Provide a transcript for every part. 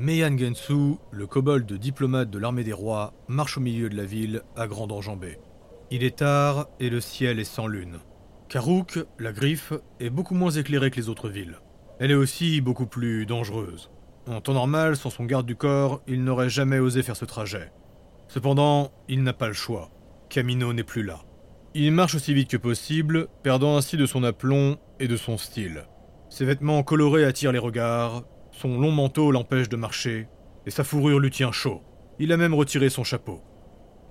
Meian Gensu, le kobold diplomate de l'armée des rois, marche au milieu de la ville, à grande enjambée. Il est tard et le ciel est sans lune. Karouk, la griffe, est beaucoup moins éclairée que les autres villes. Elle est aussi beaucoup plus dangereuse. En temps normal, sans son garde du corps, il n'aurait jamais osé faire ce trajet. Cependant, il n'a pas le choix. Camino n'est plus là. Il marche aussi vite que possible, perdant ainsi de son aplomb et de son style. Ses vêtements colorés attirent les regards, son long manteau l'empêche de marcher, et sa fourrure lui tient chaud. Il a même retiré son chapeau.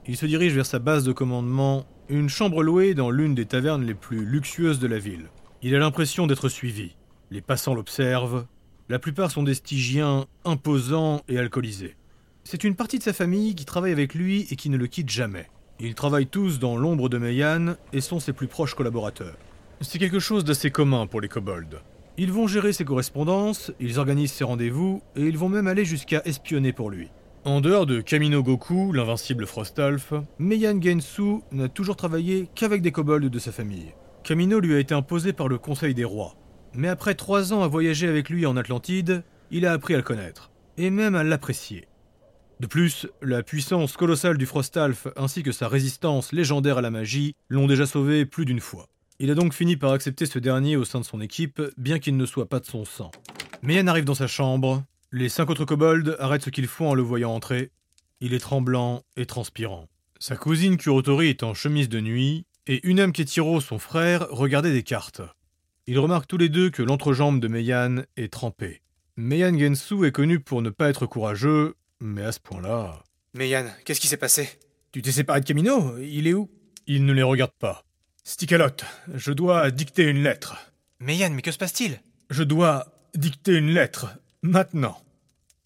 Il se dirige vers sa base de commandement, une chambre louée dans l'une des tavernes les plus luxueuses de la ville. Il a l'impression d'être suivi. Les passants l'observent. La plupart sont des stygiens imposants et alcoolisés. C'est une partie de sa famille qui travaille avec lui et qui ne le quitte jamais. Ils travaillent tous dans l'ombre de Meian et sont ses plus proches collaborateurs. C'est quelque chose d'assez commun pour les kobolds. Ils vont gérer ses correspondances, ils organisent ses rendez-vous et ils vont même aller jusqu'à espionner pour lui. En dehors de Kamino Goku, l'invincible Frostalf, Meian Gensu n'a toujours travaillé qu'avec des kobolds de sa famille. Kamino lui a été imposé par le Conseil des Rois. Mais après trois ans à voyager avec lui en Atlantide, il a appris à le connaître, et même à l'apprécier. De plus, la puissance colossale du Frostalf ainsi que sa résistance légendaire à la magie l'ont déjà sauvé plus d'une fois. Il a donc fini par accepter ce dernier au sein de son équipe, bien qu'il ne soit pas de son sang. Meian arrive dans sa chambre, les cinq autres kobolds arrêtent ce qu'ils font en le voyant entrer. Il est tremblant et transpirant. Sa cousine Kurotori est en chemise de nuit, et Unam Ketiro, son frère, regardait des cartes. Ils remarquent tous les deux que l'entrejambe de Meian est trempée. Meian Gensu est connu pour ne pas être courageux, mais à ce point-là... Meian, qu'est-ce qui s'est passé? Tu t'es séparé de Camino Il est où? Il ne les regarde pas. Sticalote, je dois dicter une lettre. Meian, mais que se passe-t-il? Je dois dicter une lettre. Maintenant.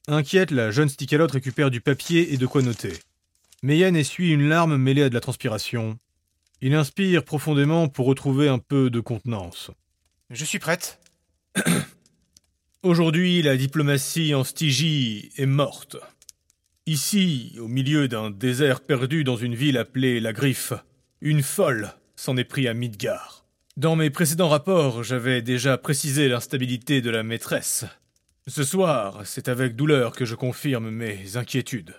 Inquiète, la jeune Sticalote récupère du papier et de quoi noter. Meian essuie une larme mêlée à de la transpiration. Il inspire profondément pour retrouver un peu de contenance. Je suis prête. Aujourd'hui, la diplomatie en Stygie est morte. Ici, au milieu d'un désert perdu dans une ville appelée la Griffe, une folle s'en est pris à Midgar. Dans mes précédents rapports, j'avais déjà précisé l'instabilité de la maîtresse. Ce soir, c'est avec douleur que je confirme mes inquiétudes.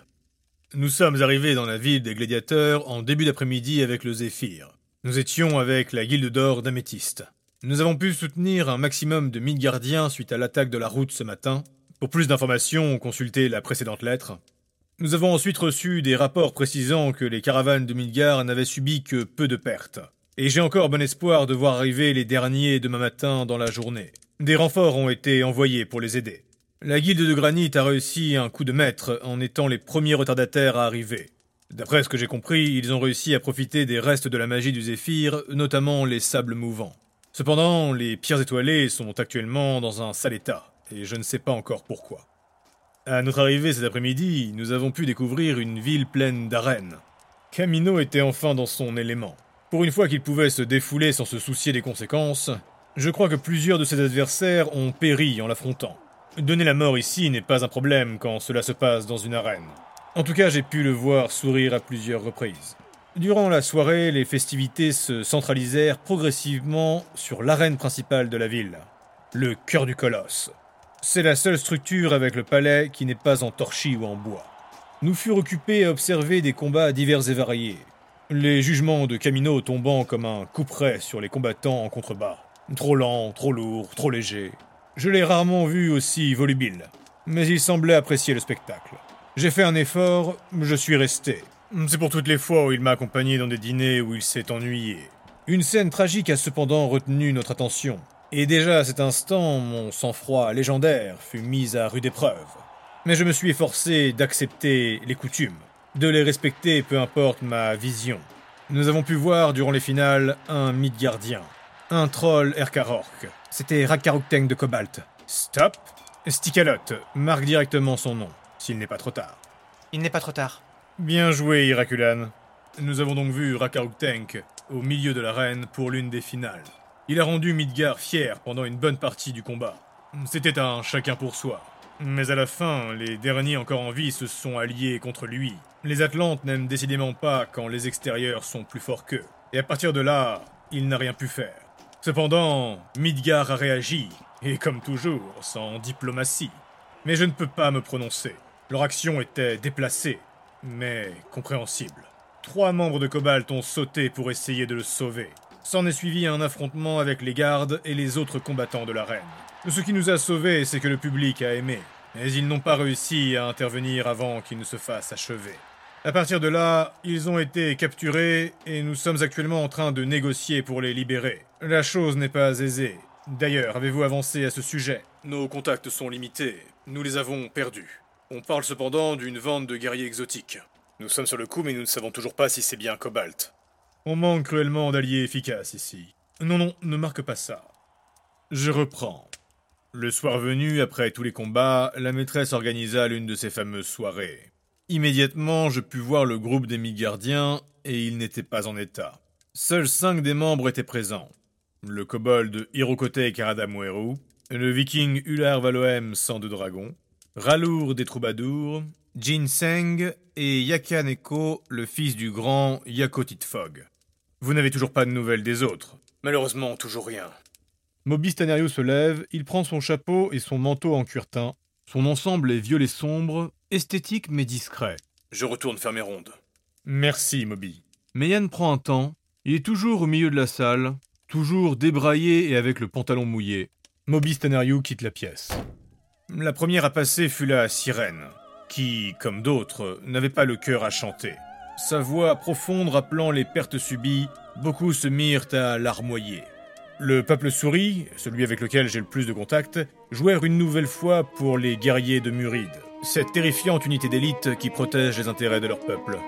Nous sommes arrivés dans la ville des gladiateurs en début d'après-midi avec le Zéphyr. Nous étions avec la guilde d'or d'Améthyste. Nous avons pu soutenir un maximum de Midgardiens suite à l'attaque de la route ce matin. Pour plus d'informations, consultez la précédente lettre. Nous avons ensuite reçu des rapports précisant que les caravanes de Midgard n'avaient subi que peu de pertes. Et j'ai encore bon espoir de voir arriver les derniers demain matin dans la journée. Des renforts ont été envoyés pour les aider. La guilde de granit a réussi un coup de maître en étant les premiers retardataires à arriver. D'après ce que j'ai compris, ils ont réussi à profiter des restes de la magie du Zéphyr, notamment les sables mouvants. Cependant, les pierres étoilées sont actuellement dans un sale état, et je ne sais pas encore pourquoi. À notre arrivée cet après-midi, nous avons pu découvrir une ville pleine d'arènes. Camino était enfin dans son élément. Pour une fois qu'il pouvait se défouler sans se soucier des conséquences, je crois que plusieurs de ses adversaires ont péri en l'affrontant. Donner la mort ici n'est pas un problème quand cela se passe dans une arène. En tout cas, j'ai pu le voir sourire à plusieurs reprises. Durant la soirée, les festivités se centralisèrent progressivement sur l'arène principale de la ville, le cœur du colosse. C'est la seule structure avec le palais qui n'est pas en torchis ou en bois. Nous furent occupés à observer des combats divers et variés, les jugements de Camino tombant comme un couperet sur les combattants en contrebas. Trop lent, trop lourd, trop léger. Je l'ai rarement vu aussi volubile, mais il semblait apprécier le spectacle. J'ai fait un effort, je suis resté, c'est pour toutes les fois où il m'a accompagné dans des dîners où il s'est ennuyé. Une scène tragique a cependant retenu notre attention. Et déjà à cet instant, mon sang-froid légendaire fut mis à rude épreuve. Mais je me suis efforcé d'accepter les coutumes, de les respecter peu importe ma vision. Nous avons pu voir durant les finales un Midgardien, un troll Erkarork. C'était Rakarukten de Cobalt. Stop Sticalote marque directement son nom, s'il n'est pas trop tard. Il n'est pas trop tard. Bien joué, Irakulan. Nous avons donc vu Rakaruk Tank au milieu de l'arène pour l'une des finales. Il a rendu Midgar fier pendant une bonne partie du combat. C'était un chacun pour soi. Mais à la fin, les derniers encore en vie se sont alliés contre lui. Les Atlantes n'aiment décidément pas quand les extérieurs sont plus forts qu'eux. Et à partir de là, il n'a rien pu faire. Cependant, Midgar a réagi, et comme toujours, sans diplomatie. Mais je ne peux pas me prononcer. Leur action était déplacée, mais compréhensible. Trois membres de Cobalt ont sauté pour essayer de le sauver. S'en est suivi un affrontement avec les gardes et les autres combattants de la reine. Ce qui nous a sauvés, c'est que le public a aimé. Mais ils n'ont pas réussi à intervenir avant qu'ils ne se fassent achever. À partir de là, ils ont été capturés et nous sommes actuellement en train de négocier pour les libérer. La chose n'est pas aisée. D'ailleurs, avez-vous avancé à ce sujet? Nos contacts sont limités. Nous les avons perdus. On parle cependant d'une vente de guerriers exotiques. Nous sommes sur le coup, mais nous ne savons toujours pas si c'est bien Cobalt. On manque cruellement d'alliés efficaces ici. Non, non, ne marque pas ça. Je reprends. Le soir venu, après tous les combats, la maîtresse organisa l'une de ces fameuses soirées. Immédiatement, je pus voir le groupe des mi-gardiens, et ils n'étaient pas en état. Seuls cinq des membres étaient présents. Le kobold Hirokote Karadamueru, le viking Ular Valoem sans de dragon, Ralour des troubadours, Ginseng et Yakaneko, le fils du grand Yakotitfog. Vous n'avez toujours pas de nouvelles des autres Malheureusement, toujours rien. Moby Stanerio se lève, il prend son chapeau et son manteau en cuirtin. Son ensemble est violet sombre, esthétique mais discret. Je retourne faire mes rondes. Merci, Moby. Mayan prend un temps. Il est toujours au milieu de la salle, toujours débraillé et avec le pantalon mouillé. Moby Stanerio quitte la pièce. La première à passer fut la sirène, qui, comme d'autres, n'avait pas le cœur à chanter. Sa voix profonde rappelant les pertes subies, beaucoup se mirent à larmoyer. Le peuple souris, celui avec lequel j'ai le plus de contact, jouèrent une nouvelle fois pour les guerriers de Muride, cette terrifiante unité d'élite qui protège les intérêts de leur peuple.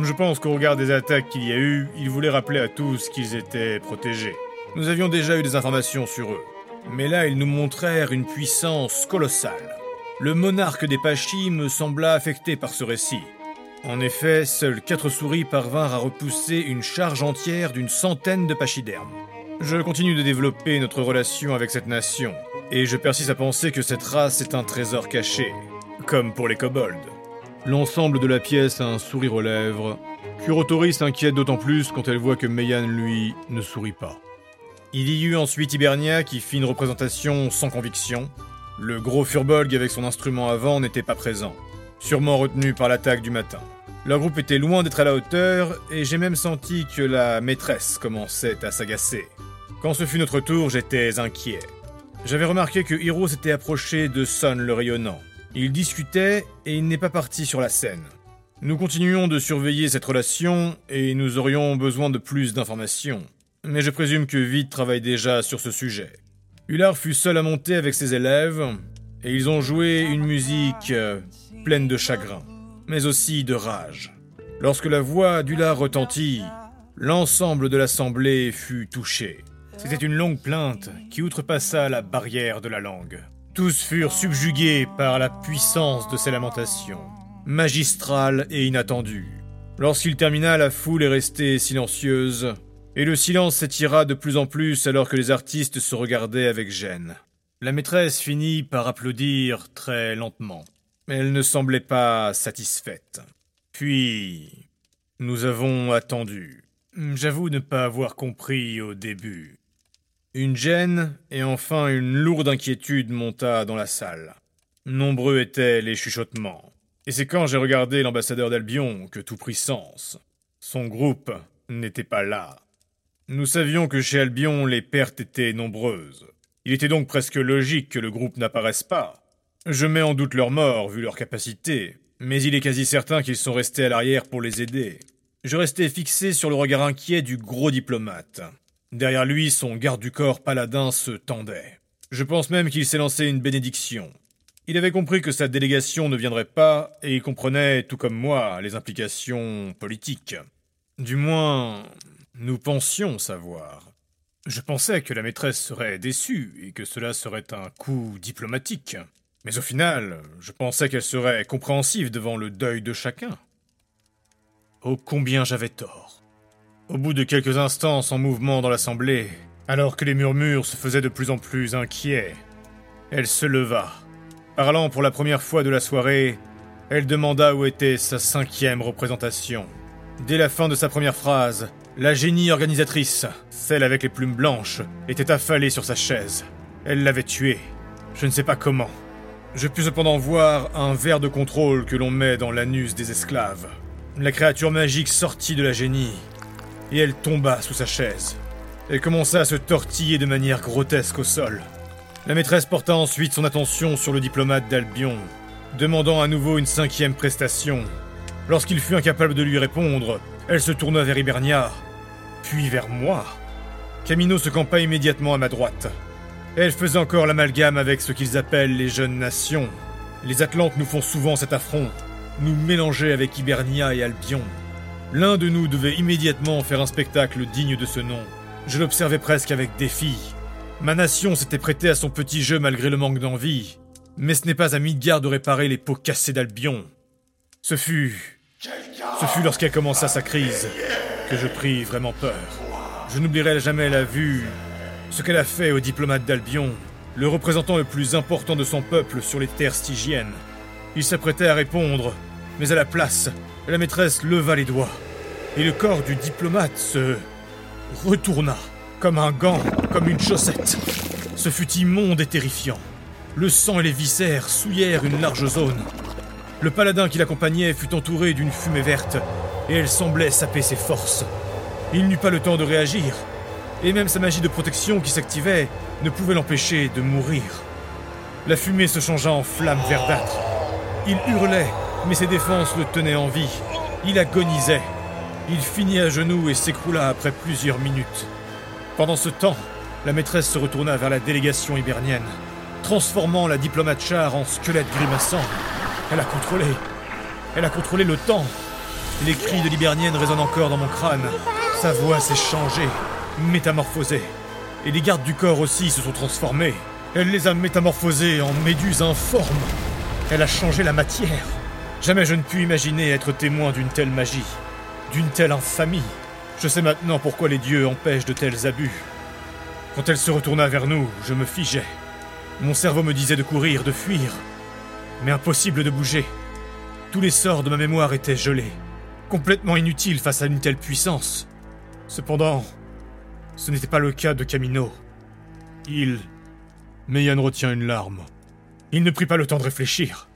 Je pense qu'au regard des attaques qu'il y a eu, ils voulaient rappeler à tous qu'ils étaient protégés. Nous avions déjà eu des informations sur eux, mais là ils nous montrèrent une puissance colossale. Le monarque des Pachis me sembla affecté par ce récit. En effet, seules quatre souris parvinrent à repousser une charge entière d'une centaine de pachydermes. Je continue de développer notre relation avec cette nation, et je persiste à penser que cette race est un trésor caché, comme pour les kobolds. L'ensemble de la pièce a un sourire aux lèvres. Kurotori s'inquiète d'autant plus quand elle voit que Meian, lui, ne sourit pas. Il y eut ensuite Hibernia qui fit une représentation sans conviction. Le gros Furbolg avec son instrument avant n'était pas présent sûrement retenu par l'attaque du matin. Leur groupe était loin d'être à la hauteur, et j'ai même senti que la maîtresse commençait à s'agacer. Quand ce fut notre tour, j'étais inquiet. J'avais remarqué que Hiro s'était approché de Son le rayonnant. Il discutait et il n'est pas parti sur la scène. Nous continuons de surveiller cette relation et nous aurions besoin de plus d'informations. Mais je présume que Vite travaille déjà sur ce sujet. Hullard fut seul à monter avec ses élèves et ils ont joué une musique euh, pleine de chagrin, mais aussi de rage. Lorsque la voix d'Ula retentit, l'ensemble de l'assemblée fut touché. C'était une longue plainte qui outrepassa la barrière de la langue. Tous furent subjugués par la puissance de ces lamentations, magistrales et inattendues. Lorsqu'il termina, la foule est restée silencieuse, et le silence s'étira de plus en plus alors que les artistes se regardaient avec gêne. La maîtresse finit par applaudir très lentement. Elle ne semblait pas satisfaite. Puis, nous avons attendu. J'avoue ne pas avoir compris au début. Une gêne et enfin une lourde inquiétude monta dans la salle. Nombreux étaient les chuchotements. Et c'est quand j'ai regardé l'ambassadeur d'Albion que tout prit sens. Son groupe n'était pas là. Nous savions que chez Albion les pertes étaient nombreuses. Il était donc presque logique que le groupe n'apparaisse pas. Je mets en doute leur mort, vu leur capacité, mais il est quasi certain qu'ils sont restés à l'arrière pour les aider. Je restais fixé sur le regard inquiet du gros diplomate. Derrière lui, son garde du corps paladin se tendait. Je pense même qu'il s'est lancé une bénédiction. Il avait compris que sa délégation ne viendrait pas, et il comprenait, tout comme moi, les implications politiques. Du moins, nous pensions savoir. Je pensais que la maîtresse serait déçue, et que cela serait un coup diplomatique. Mais au final, je pensais qu'elle serait compréhensive devant le deuil de chacun. Oh combien j'avais tort. Au bout de quelques instants sans mouvement dans l'assemblée, alors que les murmures se faisaient de plus en plus inquiets, elle se leva. Parlant pour la première fois de la soirée, elle demanda où était sa cinquième représentation. Dès la fin de sa première phrase, la génie organisatrice, celle avec les plumes blanches, était affalée sur sa chaise. Elle l'avait tuée. Je ne sais pas comment. Je pus cependant voir un verre de contrôle que l'on met dans l'anus des esclaves. La créature magique sortit de la génie, et elle tomba sous sa chaise. Elle commença à se tortiller de manière grotesque au sol. La maîtresse porta ensuite son attention sur le diplomate d'Albion, demandant à nouveau une cinquième prestation. Lorsqu'il fut incapable de lui répondre, elle se tourna vers Hibernia, puis vers moi. Camino se campa immédiatement à ma droite. Elle faisait encore l'amalgame avec ce qu'ils appellent les jeunes nations. Les Atlantes nous font souvent cet affront, nous mélanger avec Hibernia et Albion. L'un de nous devait immédiatement faire un spectacle digne de ce nom. Je l'observais presque avec défi. Ma nation s'était prêtée à son petit jeu malgré le manque d'envie. Mais ce n'est pas à Midgard de réparer les pots cassés d'Albion. Ce fut... Ce fut lorsqu'elle commença sa crise que je pris vraiment peur. Je n'oublierai jamais la vue, ce qu'elle a fait au diplomate d'Albion, le représentant le plus important de son peuple sur les terres stygiennes. Il s'apprêtait à répondre, mais à la place, la maîtresse leva les doigts, et le corps du diplomate se retourna, comme un gant, comme une chaussette. Ce fut immonde et terrifiant. Le sang et les viscères souillèrent une large zone. Le paladin qui l'accompagnait fut entouré d'une fumée verte, et elle semblait saper ses forces. Il n'eut pas le temps de réagir, et même sa magie de protection qui s'activait ne pouvait l'empêcher de mourir. La fumée se changea en flamme verdâtre. Il hurlait, mais ses défenses le tenaient en vie. Il agonisait. Il finit à genoux et s'écroula après plusieurs minutes. Pendant ce temps, la maîtresse se retourna vers la délégation hibernienne, transformant la diplomate char en squelette grimaçant. Elle a contrôlé. Elle a contrôlé le temps. Les cris de l'hibernienne résonnent encore dans mon crâne. Sa voix s'est changée, métamorphosée. Et les gardes du corps aussi se sont transformés. Elle les a métamorphosés en méduses informes. Elle a changé la matière. Jamais je ne pus imaginer être témoin d'une telle magie, d'une telle infamie. Je sais maintenant pourquoi les dieux empêchent de tels abus. Quand elle se retourna vers nous, je me figeais. Mon cerveau me disait de courir, de fuir. Mais impossible de bouger. Tous les sorts de ma mémoire étaient gelés, complètement inutiles face à une telle puissance. Cependant, ce n'était pas le cas de Camino. Il... Meyan retient une larme. Il ne prit pas le temps de réfléchir.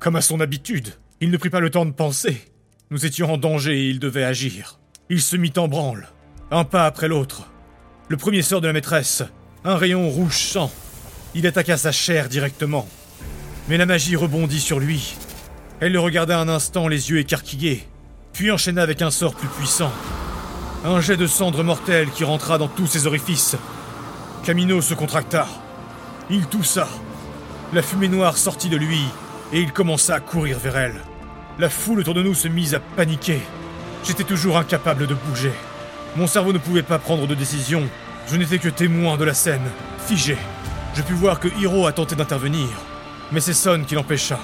Comme à son habitude, il ne prit pas le temps de penser. Nous étions en danger et il devait agir. Il se mit en branle, un pas après l'autre. Le premier sort de la maîtresse, un rayon rouge sang. Il attaqua sa chair directement. Mais la magie rebondit sur lui. Elle le regardait un instant les yeux écarquillés, puis enchaîna avec un sort plus puissant. Un jet de cendre mortelle qui rentra dans tous ses orifices. Camino se contracta. Il toussa. La fumée noire sortit de lui, et il commença à courir vers elle. La foule autour de nous se mit à paniquer. J'étais toujours incapable de bouger. Mon cerveau ne pouvait pas prendre de décision. Je n'étais que témoin de la scène, figé. Je pus voir que Hiro a tenté d'intervenir, mais c'est Son qui l'empêcha.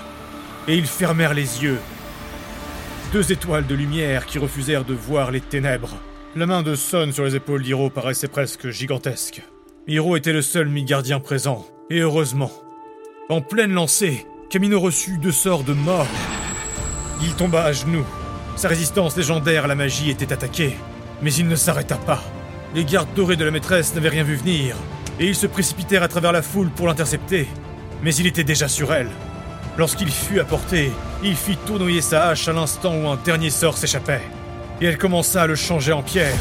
Et ils fermèrent les yeux. Deux étoiles de lumière qui refusèrent de voir les ténèbres. La main de Son sur les épaules d'Hiro paraissait presque gigantesque. Hiro était le seul mi-gardien présent, et heureusement. En pleine lancée, Camino reçut deux sorts de mort. Il tomba à genoux. Sa résistance légendaire à la magie était attaquée, mais il ne s'arrêta pas. Les gardes dorés de la maîtresse n'avaient rien vu venir, et ils se précipitèrent à travers la foule pour l'intercepter. Mais il était déjà sur elle. Lorsqu'il fut à portée, il fit tournoyer sa hache à l'instant où un dernier sort s'échappait, et elle commença à le changer en pierre.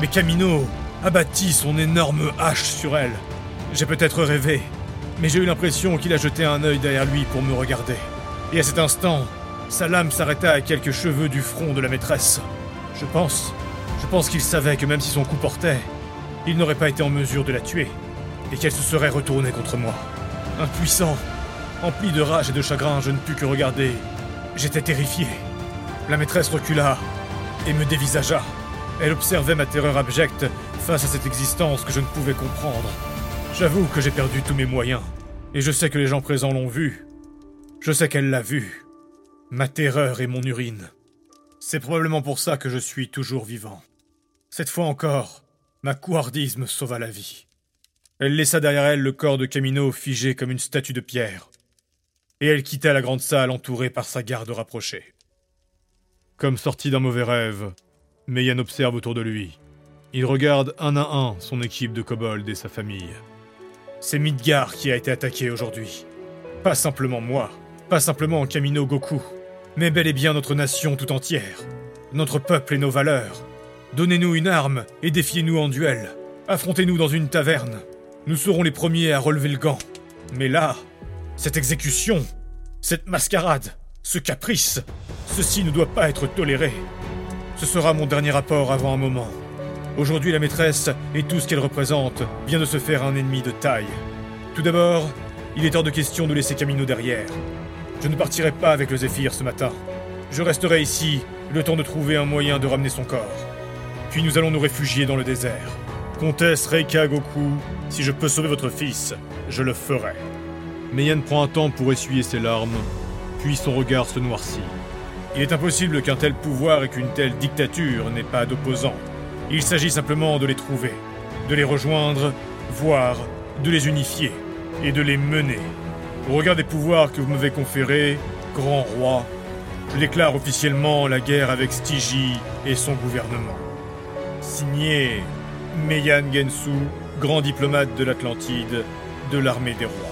Mais Camino abattit son énorme hache sur elle. J'ai peut-être rêvé, mais j'ai eu l'impression qu'il a jeté un œil derrière lui pour me regarder. Et à cet instant, sa lame s'arrêta à quelques cheveux du front de la maîtresse. Je pense, je pense qu'il savait que même si son coup portait, il n'aurait pas été en mesure de la tuer, et qu'elle se serait retournée contre moi. Impuissant, empli de rage et de chagrin, je ne pus que regarder. J'étais terrifié. La maîtresse recula et me dévisagea. Elle observait ma terreur abjecte face à cette existence que je ne pouvais comprendre. J'avoue que j'ai perdu tous mes moyens, et je sais que les gens présents l'ont vu. Je sais qu'elle l'a vu. Ma terreur et mon urine. C'est probablement pour ça que je suis toujours vivant. Cette fois encore, ma couardise me sauva la vie. Elle laissa derrière elle le corps de Camino figé comme une statue de pierre. Et elle quitta la grande salle entourée par sa garde rapprochée. Comme sorti d'un mauvais rêve, Meyan observe autour de lui. Il regarde un à un son équipe de kobolds et sa famille. C'est Midgar qui a été attaqué aujourd'hui. Pas simplement moi, pas simplement Kamino Goku, mais bel et bien notre nation tout entière, notre peuple et nos valeurs. Donnez-nous une arme et défiez-nous en duel. Affrontez-nous dans une taverne. Nous serons les premiers à relever le gant. Mais là, cette exécution, cette mascarade, ce caprice, ceci ne doit pas être toléré. Ce sera mon dernier rapport avant un moment. Aujourd'hui, la maîtresse et tout ce qu'elle représente vient de se faire un ennemi de taille. Tout d'abord, il est hors de question de laisser Camino derrière. Je ne partirai pas avec le Zéphyr ce matin. Je resterai ici le temps de trouver un moyen de ramener son corps. Puis nous allons nous réfugier dans le désert. Comtesse Reika Goku, si je peux sauver votre fils, je le ferai. Meian prend un temps pour essuyer ses larmes, puis son regard se noircit. Il est impossible qu'un tel pouvoir et qu'une telle dictature n'aient pas d'opposants. Il s'agit simplement de les trouver, de les rejoindre, voire de les unifier et de les mener. Au regard des pouvoirs que vous m'avez conférés, grand roi, je déclare officiellement la guerre avec Stygie et son gouvernement. Signé Meian Gensu, grand diplomate de l'Atlantide, de l'armée des rois.